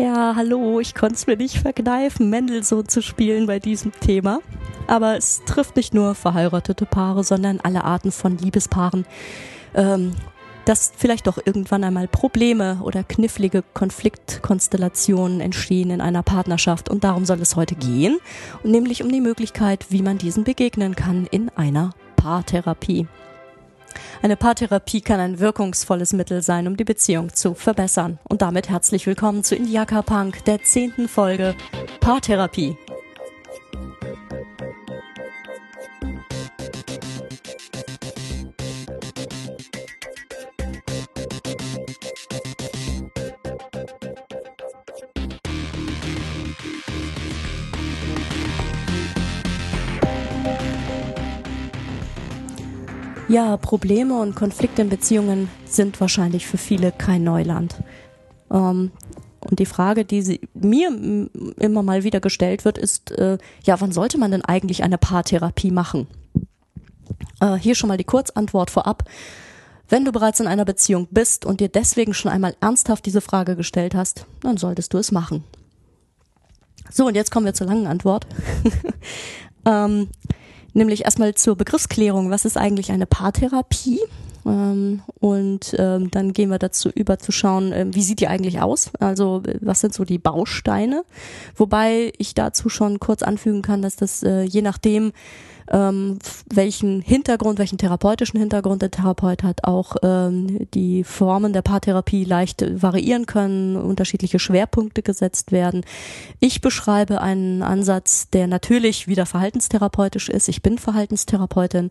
Ja, hallo, ich konnte es mir nicht verkneifen, Mendelssohn zu spielen bei diesem Thema. Aber es trifft nicht nur verheiratete Paare, sondern alle Arten von Liebespaaren, ähm, dass vielleicht doch irgendwann einmal Probleme oder knifflige Konfliktkonstellationen entstehen in einer Partnerschaft. Und darum soll es heute gehen, nämlich um die Möglichkeit, wie man diesen begegnen kann in einer Paartherapie. Eine Paartherapie kann ein wirkungsvolles Mittel sein, um die Beziehung zu verbessern. Und damit herzlich willkommen zu Indiaka Punk, der zehnten Folge Paartherapie. Ja, Probleme und Konflikte in Beziehungen sind wahrscheinlich für viele kein Neuland. Ähm, und die Frage, die sie, mir immer mal wieder gestellt wird, ist, äh, ja, wann sollte man denn eigentlich eine Paartherapie machen? Äh, hier schon mal die Kurzantwort vorab. Wenn du bereits in einer Beziehung bist und dir deswegen schon einmal ernsthaft diese Frage gestellt hast, dann solltest du es machen. So, und jetzt kommen wir zur langen Antwort. ähm, nämlich erstmal zur Begriffsklärung. Was ist eigentlich eine Paartherapie? Ähm, und ähm, dann gehen wir dazu über zu schauen, äh, wie sieht die eigentlich aus? Also was sind so die Bausteine? Wobei ich dazu schon kurz anfügen kann, dass das äh, je nachdem, ähm, welchen Hintergrund, welchen therapeutischen Hintergrund der Therapeut hat, auch ähm, die Formen der Paartherapie leicht variieren können, unterschiedliche Schwerpunkte gesetzt werden. Ich beschreibe einen Ansatz, der natürlich wieder verhaltenstherapeutisch ist. Ich bin Verhaltenstherapeutin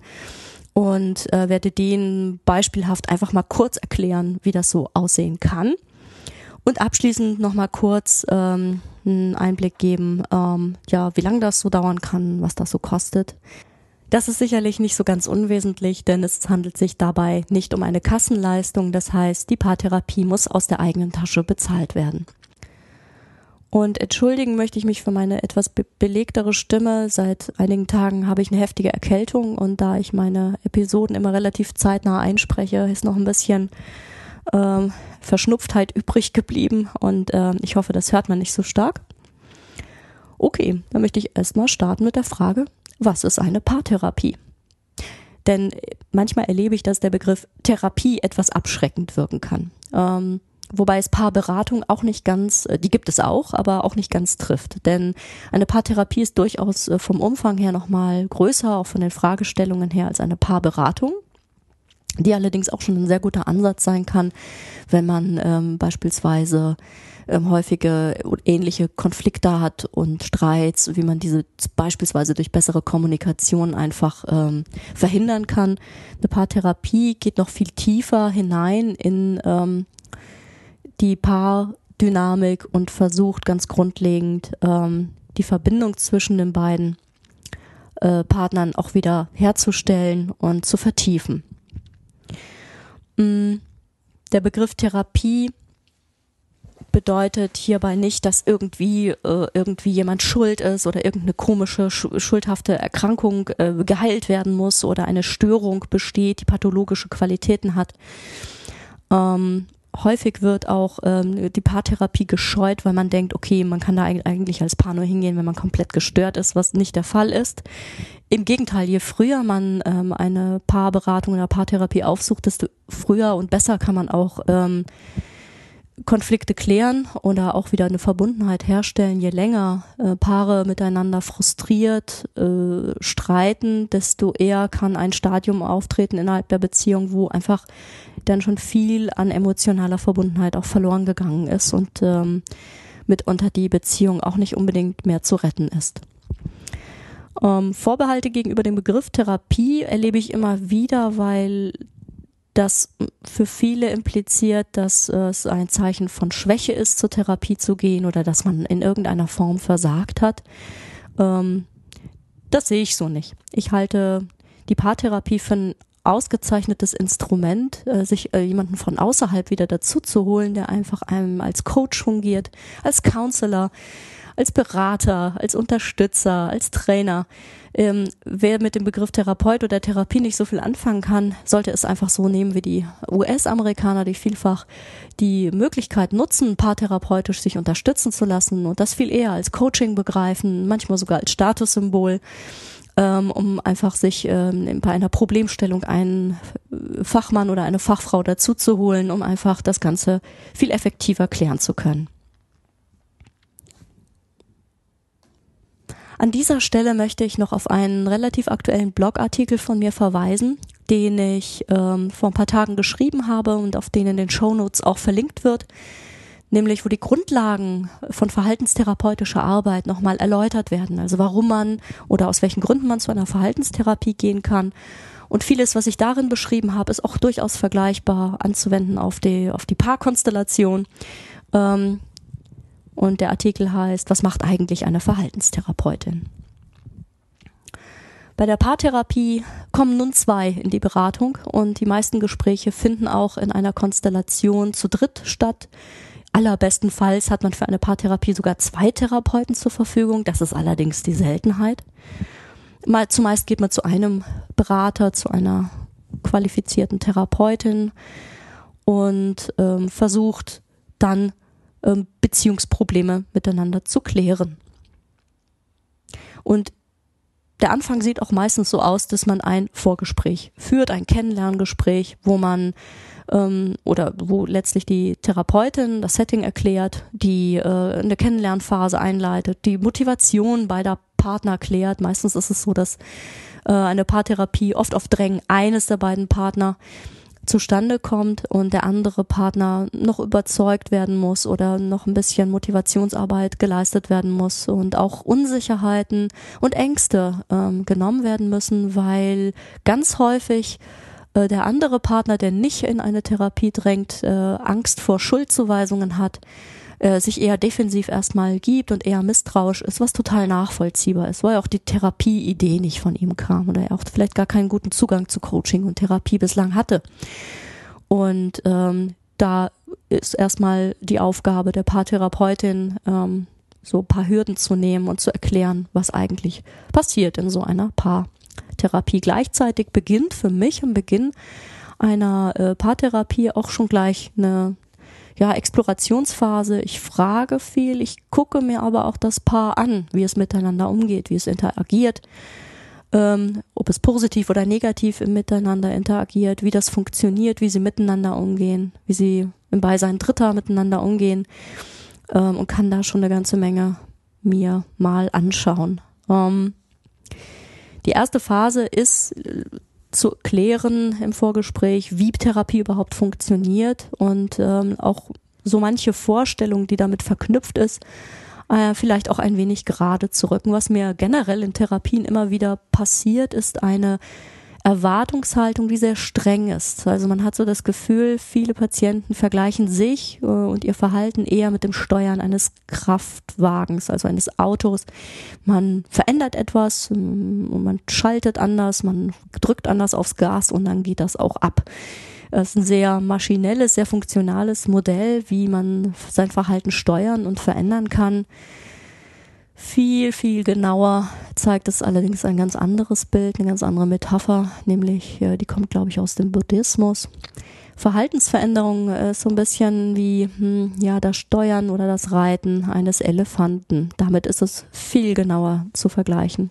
und äh, werde den beispielhaft einfach mal kurz erklären, wie das so aussehen kann. Und abschließend nochmal kurz ähm, einen Einblick geben, ähm, ja, wie lange das so dauern kann, was das so kostet. Das ist sicherlich nicht so ganz unwesentlich, denn es handelt sich dabei nicht um eine Kassenleistung. Das heißt, die Paartherapie muss aus der eigenen Tasche bezahlt werden. Und entschuldigen möchte ich mich für meine etwas be belegtere Stimme. Seit einigen Tagen habe ich eine heftige Erkältung und da ich meine Episoden immer relativ zeitnah einspreche, ist noch ein bisschen ähm, Verschnupftheit übrig geblieben und äh, ich hoffe, das hört man nicht so stark. Okay, dann möchte ich erstmal starten mit der Frage, was ist eine Paartherapie? Denn manchmal erlebe ich, dass der Begriff Therapie etwas abschreckend wirken kann. Ähm, wobei es Paarberatung auch nicht ganz, äh, die gibt es auch, aber auch nicht ganz trifft. Denn eine Paartherapie ist durchaus äh, vom Umfang her nochmal größer, auch von den Fragestellungen her als eine Paarberatung die allerdings auch schon ein sehr guter Ansatz sein kann, wenn man ähm, beispielsweise ähm, häufige ähnliche Konflikte hat und Streits, wie man diese beispielsweise durch bessere Kommunikation einfach ähm, verhindern kann. Eine Paartherapie geht noch viel tiefer hinein in ähm, die Paardynamik und versucht ganz grundlegend ähm, die Verbindung zwischen den beiden äh, Partnern auch wieder herzustellen und zu vertiefen. Mm, der Begriff Therapie bedeutet hierbei nicht, dass irgendwie äh, irgendwie jemand schuld ist oder irgendeine komische schuldhafte Erkrankung äh, geheilt werden muss oder eine Störung besteht, die pathologische Qualitäten hat. Ähm, häufig wird auch ähm, die Paartherapie gescheut, weil man denkt, okay, man kann da eigentlich als Paar nur hingehen, wenn man komplett gestört ist, was nicht der Fall ist. Im Gegenteil, je früher man ähm, eine Paarberatung oder Paartherapie aufsucht, desto früher und besser kann man auch ähm, Konflikte klären oder auch wieder eine Verbundenheit herstellen. Je länger äh, Paare miteinander frustriert äh, streiten, desto eher kann ein Stadium auftreten innerhalb der Beziehung, wo einfach dann schon viel an emotionaler Verbundenheit auch verloren gegangen ist und ähm, mitunter die Beziehung auch nicht unbedingt mehr zu retten ist. Ähm, Vorbehalte gegenüber dem Begriff Therapie erlebe ich immer wieder, weil das für viele impliziert, dass es ein Zeichen von Schwäche ist, zur Therapie zu gehen oder dass man in irgendeiner Form versagt hat. Ähm, das sehe ich so nicht. Ich halte die Paartherapie für ein ausgezeichnetes Instrument, äh, sich äh, jemanden von außerhalb wieder dazu zu holen, der einfach einem als Coach fungiert, als Counselor, als Berater, als Unterstützer, als Trainer. Ähm, wer mit dem Begriff Therapeut oder Therapie nicht so viel anfangen kann, sollte es einfach so nehmen wie die US-Amerikaner, die vielfach die Möglichkeit nutzen, paartherapeutisch sich unterstützen zu lassen und das viel eher als Coaching begreifen, manchmal sogar als Statussymbol ähm, um einfach sich ähm, bei einer Problemstellung einen Fachmann oder eine Fachfrau dazu zu holen, um einfach das Ganze viel effektiver klären zu können. An dieser Stelle möchte ich noch auf einen relativ aktuellen Blogartikel von mir verweisen, den ich ähm, vor ein paar Tagen geschrieben habe und auf den in den Shownotes auch verlinkt wird, nämlich wo die Grundlagen von verhaltenstherapeutischer Arbeit nochmal erläutert werden, also warum man oder aus welchen Gründen man zu einer Verhaltenstherapie gehen kann. Und vieles, was ich darin beschrieben habe, ist auch durchaus vergleichbar anzuwenden auf die, auf die Paarkonstellation. Ähm, und der Artikel heißt, was macht eigentlich eine Verhaltenstherapeutin? Bei der Paartherapie kommen nun zwei in die Beratung und die meisten Gespräche finden auch in einer Konstellation zu dritt statt. Allerbestenfalls hat man für eine Paartherapie sogar zwei Therapeuten zur Verfügung. Das ist allerdings die Seltenheit. Mal zumeist geht man zu einem Berater, zu einer qualifizierten Therapeutin und ähm, versucht dann ähm, Beziehungsprobleme miteinander zu klären. Und der Anfang sieht auch meistens so aus, dass man ein Vorgespräch führt, ein Kennenlerngespräch, wo man ähm, oder wo letztlich die Therapeutin das Setting erklärt, die äh, eine Kennenlernphase einleitet, die Motivation beider Partner klärt. Meistens ist es so, dass äh, eine Paartherapie oft auf Drängen eines der beiden Partner zustande kommt und der andere Partner noch überzeugt werden muss oder noch ein bisschen Motivationsarbeit geleistet werden muss und auch Unsicherheiten und Ängste ähm, genommen werden müssen, weil ganz häufig äh, der andere Partner, der nicht in eine Therapie drängt, äh, Angst vor Schuldzuweisungen hat äh, sich eher defensiv erstmal gibt und eher misstrauisch ist, was total nachvollziehbar ist, weil auch die Therapieidee nicht von ihm kam oder er auch vielleicht gar keinen guten Zugang zu Coaching und Therapie bislang hatte. Und ähm, da ist erstmal die Aufgabe der Paartherapeutin, ähm, so ein paar Hürden zu nehmen und zu erklären, was eigentlich passiert in so einer Paartherapie. Gleichzeitig beginnt für mich am Beginn einer äh, Paartherapie auch schon gleich eine ja, Explorationsphase. Ich frage viel, ich gucke mir aber auch das Paar an, wie es miteinander umgeht, wie es interagiert, ähm, ob es positiv oder negativ im Miteinander interagiert, wie das funktioniert, wie sie miteinander umgehen, wie sie im Beisein Dritter miteinander umgehen ähm, und kann da schon eine ganze Menge mir mal anschauen. Ähm, die erste Phase ist zu klären im Vorgespräch, wie Therapie überhaupt funktioniert und ähm, auch so manche Vorstellung, die damit verknüpft ist, äh, vielleicht auch ein wenig gerade zu rücken. Was mir generell in Therapien immer wieder passiert, ist eine Erwartungshaltung, die sehr streng ist. Also man hat so das Gefühl, viele Patienten vergleichen sich äh, und ihr Verhalten eher mit dem Steuern eines Kraftwagens, also eines Autos. Man verändert etwas, ähm, man schaltet anders, man drückt anders aufs Gas und dann geht das auch ab. Es ist ein sehr maschinelles, sehr funktionales Modell, wie man sein Verhalten steuern und verändern kann. Viel, viel genauer zeigt es allerdings ein ganz anderes Bild, eine ganz andere Metapher, nämlich äh, die kommt, glaube ich, aus dem Buddhismus. Verhaltensveränderung ist so ein bisschen wie hm, ja das Steuern oder das Reiten eines Elefanten. Damit ist es viel genauer zu vergleichen.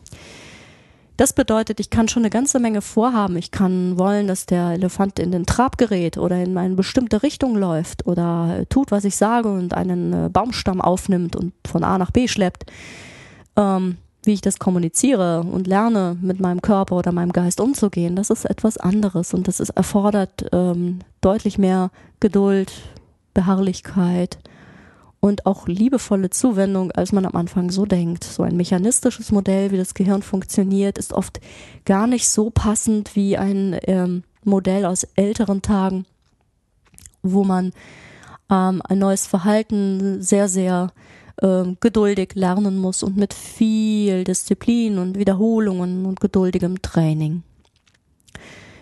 Das bedeutet, ich kann schon eine ganze Menge vorhaben. Ich kann wollen, dass der Elefant in den Trab gerät oder in eine bestimmte Richtung läuft oder tut, was ich sage und einen äh, Baumstamm aufnimmt und von A nach B schleppt ähm, wie ich das kommuniziere und lerne, mit meinem Körper oder meinem Geist umzugehen, das ist etwas anderes und das ist, erfordert ähm, deutlich mehr Geduld, Beharrlichkeit und auch liebevolle Zuwendung, als man am Anfang so denkt. So ein mechanistisches Modell, wie das Gehirn funktioniert, ist oft gar nicht so passend wie ein ähm, Modell aus älteren Tagen, wo man ähm, ein neues Verhalten sehr, sehr äh, geduldig lernen muss und mit viel Disziplin und Wiederholungen und geduldigem Training.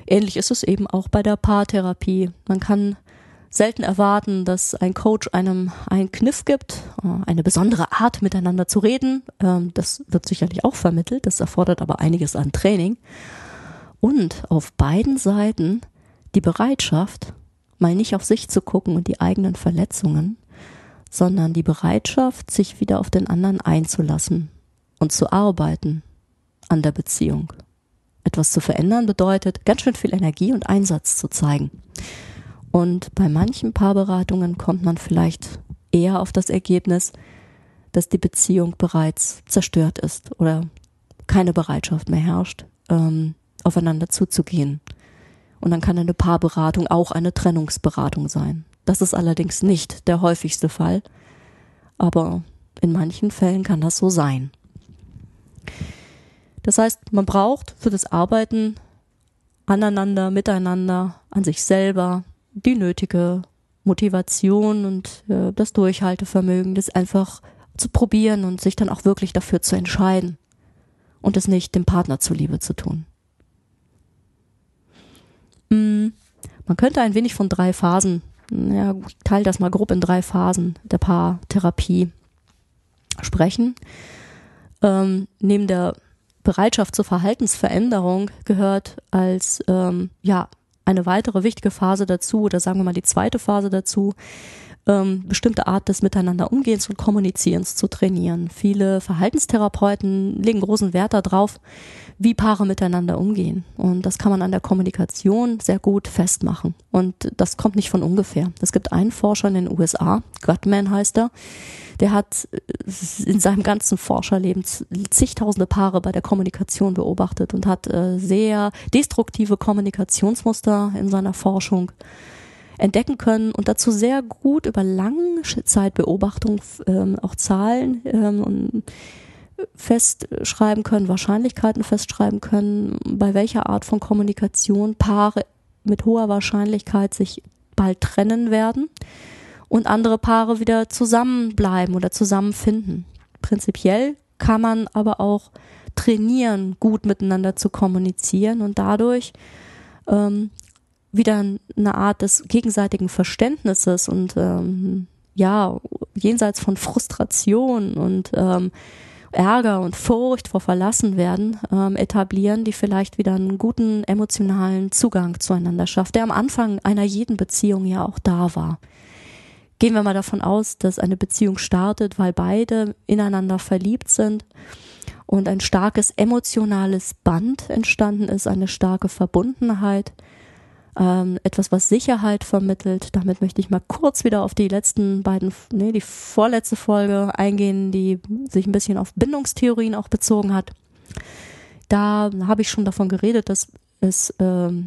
ähnlich ist es eben auch bei der Paartherapie. Man kann selten erwarten, dass ein Coach einem einen Kniff gibt, äh, eine besondere Art miteinander zu reden. Ähm, das wird sicherlich auch vermittelt, das erfordert aber einiges an Training. Und auf beiden Seiten die Bereitschaft, mal nicht auf sich zu gucken und die eigenen Verletzungen, sondern die Bereitschaft, sich wieder auf den anderen einzulassen und zu arbeiten an der Beziehung. Etwas zu verändern bedeutet, ganz schön viel Energie und Einsatz zu zeigen. Und bei manchen Paarberatungen kommt man vielleicht eher auf das Ergebnis, dass die Beziehung bereits zerstört ist oder keine Bereitschaft mehr herrscht, ähm, aufeinander zuzugehen. Und dann kann eine Paarberatung auch eine Trennungsberatung sein. Das ist allerdings nicht der häufigste Fall, aber in manchen Fällen kann das so sein. Das heißt, man braucht für das Arbeiten aneinander, miteinander, an sich selber die nötige Motivation und äh, das Durchhaltevermögen, das einfach zu probieren und sich dann auch wirklich dafür zu entscheiden und es nicht dem Partner zuliebe zu tun. Mm, man könnte ein wenig von drei Phasen, ja, teile das mal grob in drei Phasen der Paartherapie sprechen. Ähm, neben der Bereitschaft zur Verhaltensveränderung gehört als ähm, ja eine weitere wichtige Phase dazu oder sagen wir mal die zweite Phase dazu, ähm, bestimmte Art des Miteinander Umgehens und Kommunizierens zu trainieren. Viele Verhaltenstherapeuten legen großen Wert darauf, wie Paare miteinander umgehen. Und das kann man an der Kommunikation sehr gut festmachen. Und das kommt nicht von ungefähr. Es gibt einen Forscher in den USA, Gutman heißt er, der hat äh, in seinem ganzen Forscherleben zigtausende Paare bei der Kommunikation beobachtet und hat äh, sehr destruktive Kommunikationsmuster in seiner Forschung entdecken können und dazu sehr gut über lange Zeit Beobachtung ähm, auch Zahlen ähm, und festschreiben können, Wahrscheinlichkeiten festschreiben können, bei welcher Art von Kommunikation Paare mit hoher Wahrscheinlichkeit sich bald trennen werden und andere Paare wieder zusammenbleiben oder zusammenfinden. Prinzipiell kann man aber auch trainieren, gut miteinander zu kommunizieren und dadurch ähm, wieder eine Art des gegenseitigen Verständnisses und ähm, ja, jenseits von Frustration und ähm, Ärger und Furcht vor Verlassenwerden ähm, etablieren, die vielleicht wieder einen guten emotionalen Zugang zueinander schafft, der am Anfang einer jeden Beziehung ja auch da war. Gehen wir mal davon aus, dass eine Beziehung startet, weil beide ineinander verliebt sind und ein starkes emotionales Band entstanden ist, eine starke Verbundenheit, ähm, etwas, was Sicherheit vermittelt. Damit möchte ich mal kurz wieder auf die letzten beiden, nee, die vorletzte Folge eingehen, die sich ein bisschen auf Bindungstheorien auch bezogen hat. Da habe ich schon davon geredet, dass es, ähm,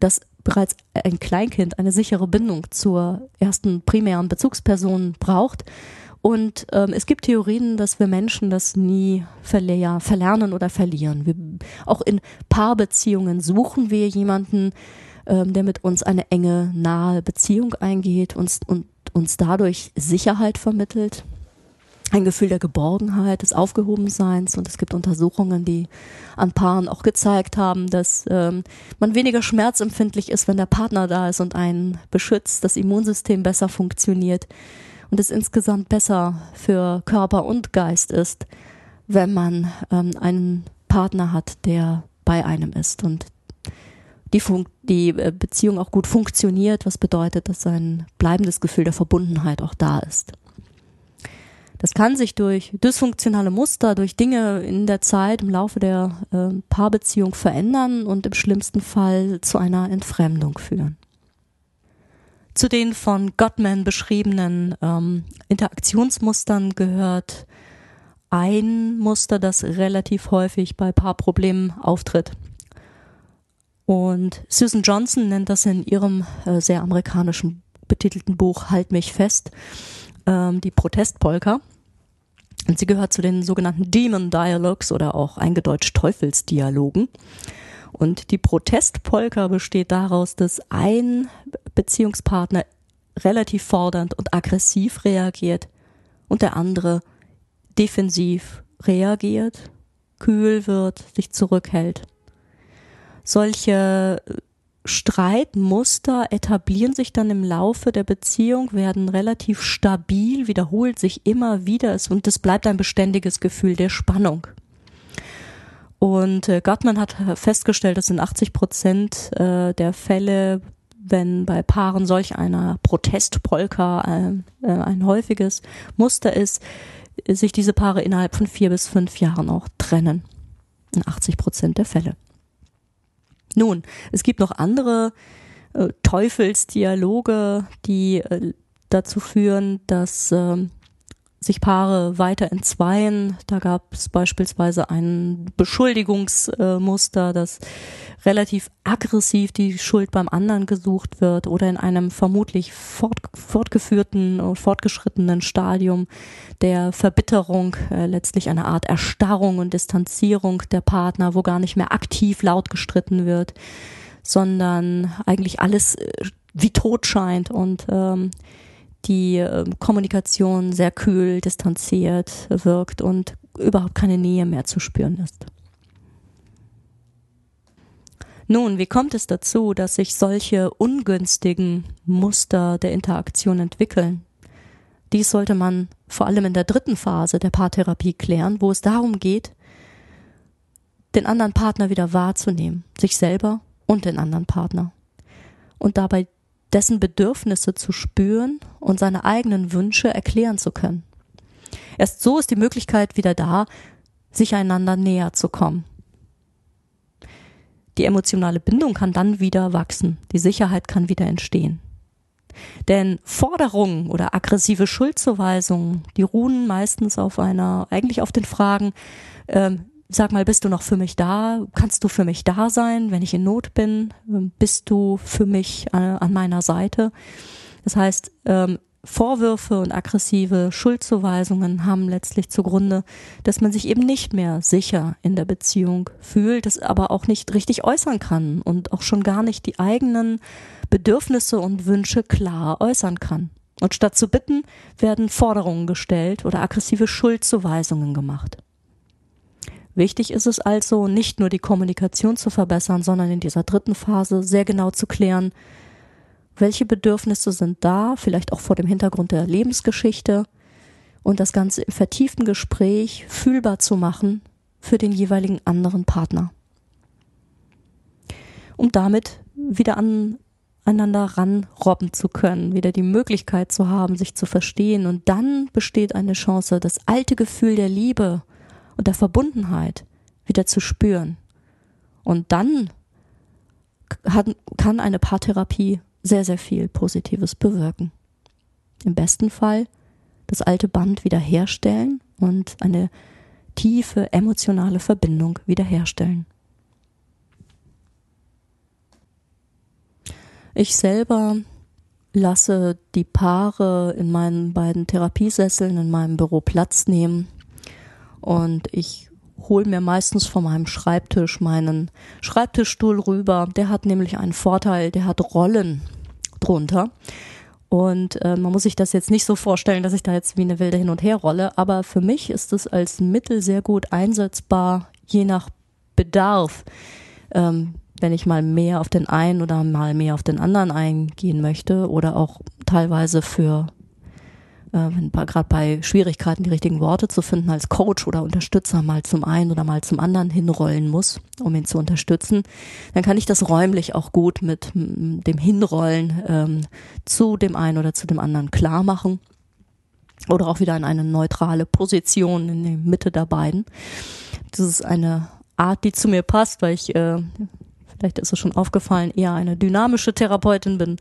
dass bereits ein Kleinkind eine sichere Bindung zur ersten primären Bezugsperson braucht. Und ähm, es gibt Theorien, dass wir Menschen das nie verle verlernen oder verlieren. Wir, auch in Paarbeziehungen suchen wir jemanden, ähm, der mit uns eine enge, nahe Beziehung eingeht uns, und uns dadurch Sicherheit vermittelt. Ein Gefühl der Geborgenheit, des Aufgehobenseins. Und es gibt Untersuchungen, die an Paaren auch gezeigt haben, dass ähm, man weniger schmerzempfindlich ist, wenn der Partner da ist und einen beschützt, das Immunsystem besser funktioniert und es insgesamt besser für Körper und Geist ist, wenn man ähm, einen Partner hat, der bei einem ist und die, die äh, Beziehung auch gut funktioniert, was bedeutet, dass ein bleibendes Gefühl der Verbundenheit auch da ist. Das kann sich durch dysfunktionale Muster, durch Dinge in der Zeit im Laufe der äh, Paarbeziehung verändern und im schlimmsten Fall zu einer Entfremdung führen. Zu den von Gottman beschriebenen ähm, Interaktionsmustern gehört ein Muster, das relativ häufig bei Paarproblemen auftritt. Und Susan Johnson nennt das in ihrem äh, sehr amerikanischen betitelten Buch Halt mich fest ähm, die Protestpolka. Und sie gehört zu den sogenannten Demon Dialogues oder auch eingedeutscht Teufelsdialogen. Und die Protestpolka besteht daraus, dass ein Beziehungspartner relativ fordernd und aggressiv reagiert und der andere defensiv reagiert, kühl wird, sich zurückhält. Solche Streitmuster etablieren sich dann im Laufe der Beziehung, werden relativ stabil, wiederholt sich immer wieder und es bleibt ein beständiges Gefühl der Spannung. Und äh, Gottman hat festgestellt, dass in 80 Prozent äh, der Fälle, wenn bei Paaren solch einer Protestpolka äh, äh, ein häufiges Muster ist, sich diese Paare innerhalb von vier bis fünf Jahren auch trennen. In 80 Prozent der Fälle. Nun, es gibt noch andere äh, Teufelsdialoge, die äh, dazu führen, dass äh, sich Paare weiter entzweien. Da gab es beispielsweise ein Beschuldigungsmuster, dass relativ aggressiv die Schuld beim anderen gesucht wird oder in einem vermutlich fort, fortgeführten und fortgeschrittenen Stadium der Verbitterung, äh, letztlich eine Art Erstarrung und Distanzierung der Partner, wo gar nicht mehr aktiv laut gestritten wird, sondern eigentlich alles äh, wie tot scheint und ähm, die äh, Kommunikation sehr kühl, distanziert wirkt und überhaupt keine Nähe mehr zu spüren ist. Nun, wie kommt es dazu, dass sich solche ungünstigen Muster der Interaktion entwickeln? Dies sollte man vor allem in der dritten Phase der Paartherapie klären, wo es darum geht, den anderen Partner wieder wahrzunehmen, sich selber und den anderen Partner. Und dabei dessen Bedürfnisse zu spüren und seine eigenen Wünsche erklären zu können. Erst so ist die Möglichkeit wieder da, sich einander näher zu kommen. Die emotionale Bindung kann dann wieder wachsen, die Sicherheit kann wieder entstehen. Denn Forderungen oder aggressive Schuldzuweisungen, die ruhen meistens auf einer, eigentlich auf den Fragen, ähm, sag mal, bist du noch für mich da? Kannst du für mich da sein, wenn ich in Not bin? Bist du für mich äh, an meiner Seite? Das heißt, ähm, Vorwürfe und aggressive Schuldzuweisungen haben letztlich zugrunde, dass man sich eben nicht mehr sicher in der Beziehung fühlt, das aber auch nicht richtig äußern kann und auch schon gar nicht die eigenen Bedürfnisse und Wünsche klar äußern kann. Und statt zu bitten, werden Forderungen gestellt oder aggressive Schuldzuweisungen gemacht. Wichtig ist es also, nicht nur die Kommunikation zu verbessern, sondern in dieser dritten Phase sehr genau zu klären, welche Bedürfnisse sind da, vielleicht auch vor dem Hintergrund der Lebensgeschichte und das Ganze im vertieften Gespräch fühlbar zu machen für den jeweiligen anderen Partner. Um damit wieder aneinander ranrobben zu können, wieder die Möglichkeit zu haben, sich zu verstehen und dann besteht eine Chance, das alte Gefühl der Liebe und der Verbundenheit wieder zu spüren. Und dann kann eine Paartherapie sehr, sehr viel Positives bewirken. Im besten Fall das alte Band wiederherstellen und eine tiefe emotionale Verbindung wiederherstellen. Ich selber lasse die Paare in meinen beiden Therapiesesseln in meinem Büro Platz nehmen und ich hole mir meistens von meinem Schreibtisch meinen Schreibtischstuhl rüber. Der hat nämlich einen Vorteil, der hat Rollen drunter. Und äh, man muss sich das jetzt nicht so vorstellen, dass ich da jetzt wie eine Wilde hin und her rolle, aber für mich ist es als Mittel sehr gut einsetzbar, je nach Bedarf. Ähm, wenn ich mal mehr auf den einen oder mal mehr auf den anderen eingehen möchte oder auch teilweise für äh, gerade bei Schwierigkeiten die richtigen Worte zu finden als Coach oder Unterstützer mal zum einen oder mal zum anderen hinrollen muss, um ihn zu unterstützen, dann kann ich das räumlich auch gut mit dem Hinrollen ähm, zu dem einen oder zu dem anderen klar machen oder auch wieder in eine neutrale Position in der Mitte der beiden. Das ist eine Art, die zu mir passt, weil ich, äh, vielleicht ist es schon aufgefallen, eher eine dynamische Therapeutin bin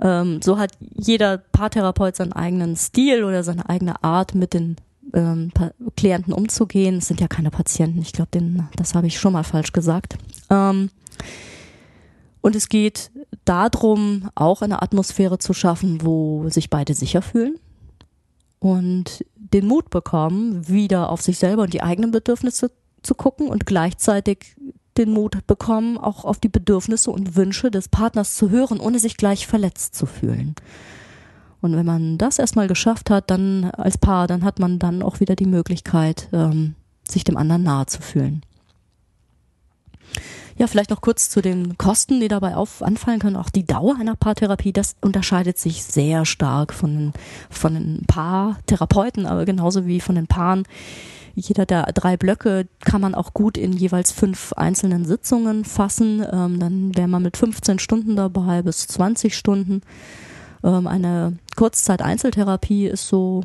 ähm, so hat jeder Paartherapeut seinen eigenen Stil oder seine eigene Art, mit den ähm, Klienten umzugehen. Es sind ja keine Patienten, ich glaube, das habe ich schon mal falsch gesagt. Ähm, und es geht darum, auch eine Atmosphäre zu schaffen, wo sich beide sicher fühlen und den Mut bekommen, wieder auf sich selber und die eigenen Bedürfnisse zu gucken und gleichzeitig den Mut bekommen, auch auf die Bedürfnisse und Wünsche des Partners zu hören, ohne sich gleich verletzt zu fühlen. Und wenn man das erstmal geschafft hat, dann als Paar, dann hat man dann auch wieder die Möglichkeit, ähm, sich dem anderen nahe zu fühlen. Ja, vielleicht noch kurz zu den Kosten, die dabei auf anfallen können. Auch die Dauer einer Paartherapie, das unterscheidet sich sehr stark von, von den Paartherapeuten, aber genauso wie von den Paaren. Jeder der drei Blöcke kann man auch gut in jeweils fünf einzelnen Sitzungen fassen. Ähm, dann wäre man mit 15 Stunden dabei bis 20 Stunden. Ähm, eine Kurzzeit-Einzeltherapie ist so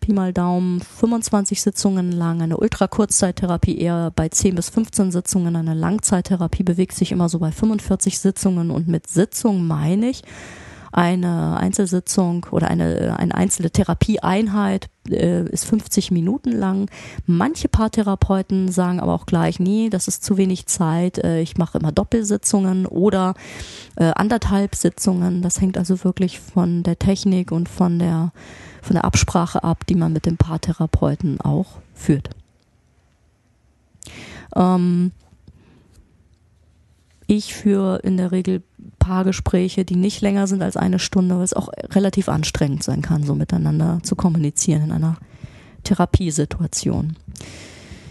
Pi mal Daumen 25 Sitzungen lang, eine Ultrakurzzeittherapie eher bei 10 bis 15 Sitzungen, eine Langzeittherapie bewegt sich immer so bei 45 Sitzungen und mit Sitzung meine ich eine Einzelsitzung oder eine, eine einzelne Therapieeinheit äh, ist 50 Minuten lang. Manche Paartherapeuten sagen aber auch gleich, nee, das ist zu wenig Zeit, äh, ich mache immer Doppelsitzungen oder äh, anderthalb Sitzungen. Das hängt also wirklich von der Technik und von der von der Absprache ab, die man mit dem Paartherapeuten auch führt. Ähm, ich führe in der Regel Paargespräche, die nicht länger sind als eine Stunde, weil es auch relativ anstrengend sein kann, so miteinander zu kommunizieren in einer Therapiesituation.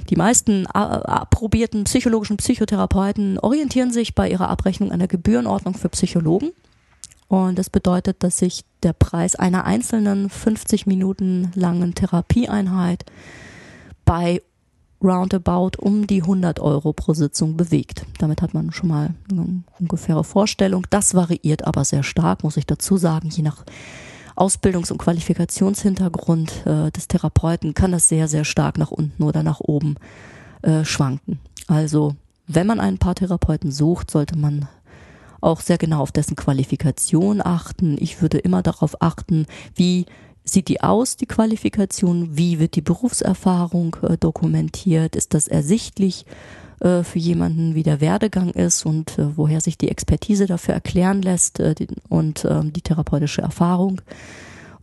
Die meisten approbierten psychologischen Psychotherapeuten orientieren sich bei ihrer Abrechnung an der Gebührenordnung für Psychologen. Und das bedeutet, dass sich der Preis einer einzelnen 50 Minuten langen Therapieeinheit bei roundabout um die 100 Euro pro Sitzung bewegt. Damit hat man schon mal eine ungefähre Vorstellung. Das variiert aber sehr stark, muss ich dazu sagen, je nach Ausbildungs- und Qualifikationshintergrund äh, des Therapeuten kann das sehr, sehr stark nach unten oder nach oben äh, schwanken. Also, wenn man einen Paartherapeuten sucht, sollte man auch sehr genau auf dessen Qualifikation achten. Ich würde immer darauf achten, wie sieht die aus, die Qualifikation, wie wird die Berufserfahrung äh, dokumentiert, ist das ersichtlich äh, für jemanden, wie der Werdegang ist und äh, woher sich die Expertise dafür erklären lässt äh, die, und ähm, die therapeutische Erfahrung.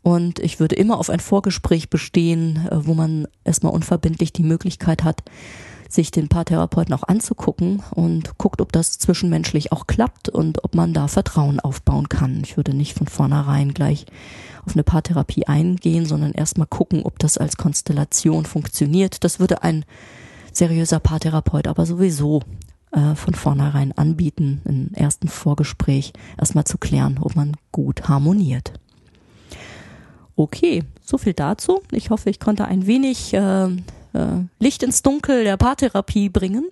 Und ich würde immer auf ein Vorgespräch bestehen, äh, wo man erstmal unverbindlich die Möglichkeit hat, sich den Paartherapeuten auch anzugucken und guckt, ob das zwischenmenschlich auch klappt und ob man da Vertrauen aufbauen kann. Ich würde nicht von vornherein gleich auf eine Paartherapie eingehen, sondern erstmal gucken, ob das als Konstellation funktioniert. Das würde ein seriöser Paartherapeut aber sowieso äh, von vornherein anbieten, im ersten Vorgespräch erstmal zu klären, ob man gut harmoniert. Okay, so viel dazu. Ich hoffe, ich konnte ein wenig äh, äh, Licht ins Dunkel der Paartherapie bringen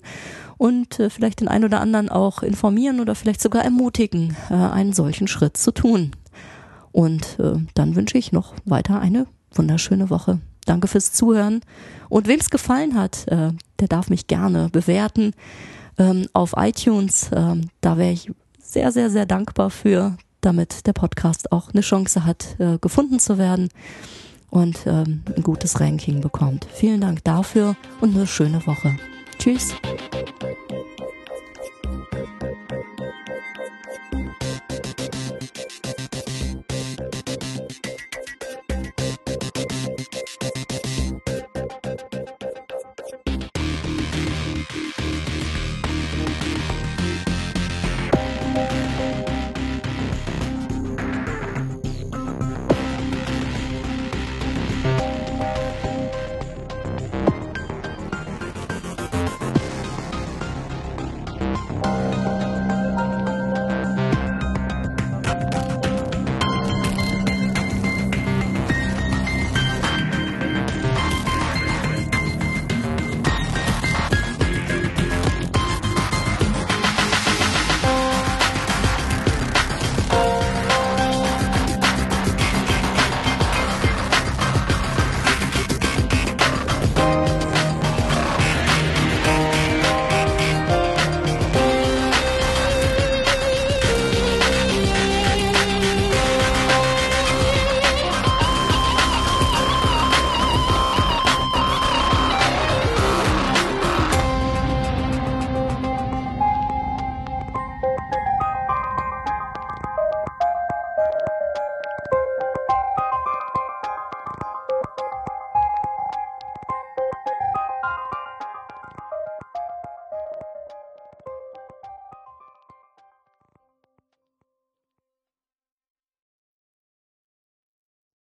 und äh, vielleicht den einen oder anderen auch informieren oder vielleicht sogar ermutigen, äh, einen solchen Schritt zu tun. Und äh, dann wünsche ich noch weiter eine wunderschöne Woche. Danke fürs Zuhören. Und wem es gefallen hat, äh, der darf mich gerne bewerten ähm, auf iTunes. Ähm, da wäre ich sehr, sehr, sehr dankbar für, damit der Podcast auch eine Chance hat, äh, gefunden zu werden und ähm, ein gutes Ranking bekommt. Vielen Dank dafür und eine schöne Woche. Tschüss.